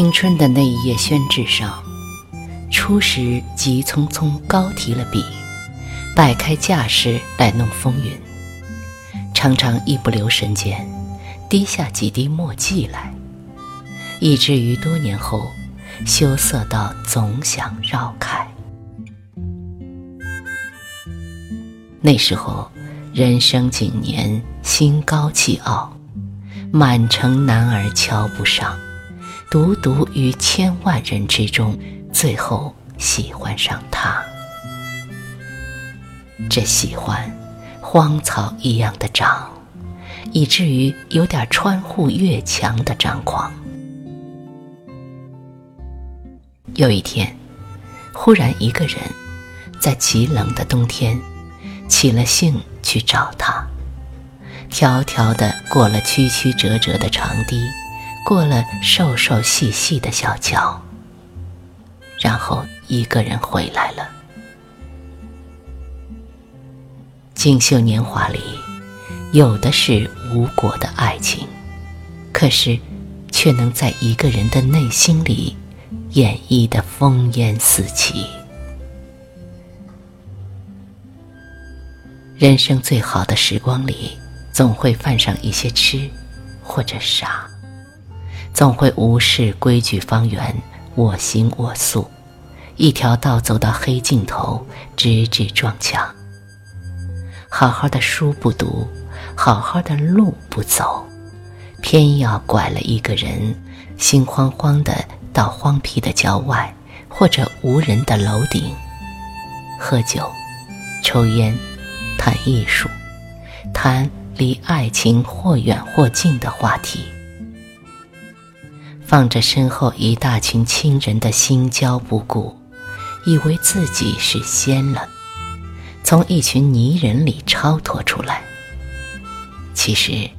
青春的那一页宣纸上，初时急匆匆高提了笔，摆开架势来弄风云，常常一不留神间，滴下几滴墨迹来，以至于多年后，羞涩到总想绕开。那时候，人生景年，心高气傲，满城男儿瞧不上。独独于千万人之中，最后喜欢上他。这喜欢，荒草一样的长，以至于有点穿户越墙的张狂。有一天，忽然一个人，在极冷的冬天，起了兴去找他，迢迢的过了曲曲折折的长堤。过了瘦瘦细细的小桥，然后一个人回来了。锦绣年华里，有的是无果的爱情，可是，却能在一个人的内心里演绎的烽烟四起。人生最好的时光里，总会犯上一些痴，或者傻。总会无视规矩方圆，我行我素，一条道走到黑尽头，直至撞墙。好好的书不读，好好的路不走，偏要拐了一个人，心慌慌的到荒僻的郊外，或者无人的楼顶，喝酒、抽烟、谈艺术，谈离爱情或远或近的话题。放着身后一大群亲人的心焦不顾，以为自己是仙了，从一群泥人里超脱出来。其实，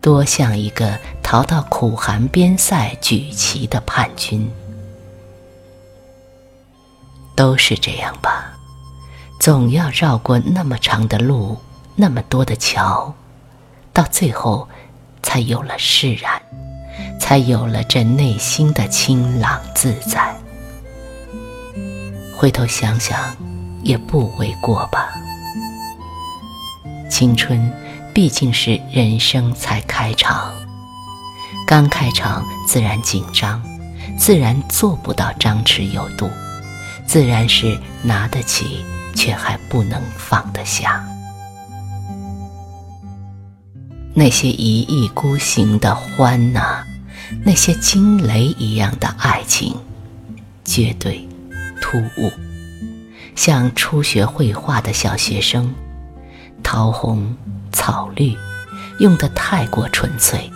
多像一个逃到苦寒边塞举旗的叛军。都是这样吧，总要绕过那么长的路，那么多的桥，到最后，才有了释然。才有了这内心的清朗自在。回头想想，也不为过吧。青春毕竟是人生才开场，刚开场自然紧张，自然做不到张弛有度，自然是拿得起，却还不能放得下。那些一意孤行的欢呐。那些惊雷一样的爱情，绝对突兀，像初学绘画的小学生，桃红、草绿，用的太过纯粹，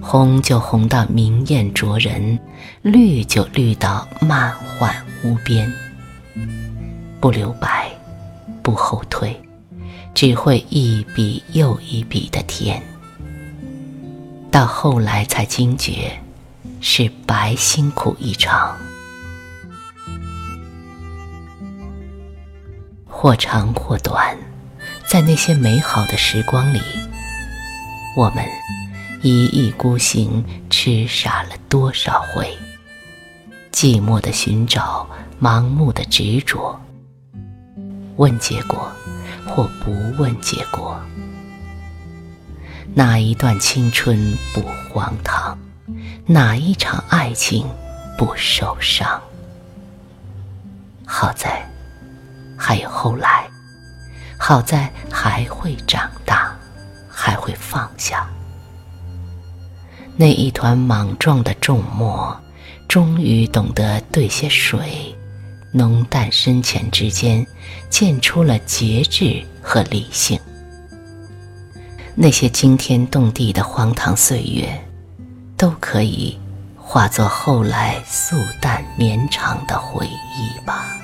红就红到明艳灼人，绿就绿到漫幻无边，不留白，不后退，只会一笔又一笔的填。到后来才惊觉，是白辛苦一场。或长或短，在那些美好的时光里，我们一意孤行，痴傻了多少回？寂寞的寻找，盲目的执着，问结果，或不问结果。哪一段青春不荒唐？哪一场爱情不受伤？好在还有后来，好在还会长大，还会放下。那一团莽撞的重墨，终于懂得兑些水，浓淡深浅之间，见出了节制和理性。那些惊天动地的荒唐岁月，都可以化作后来素淡绵长的回忆吧。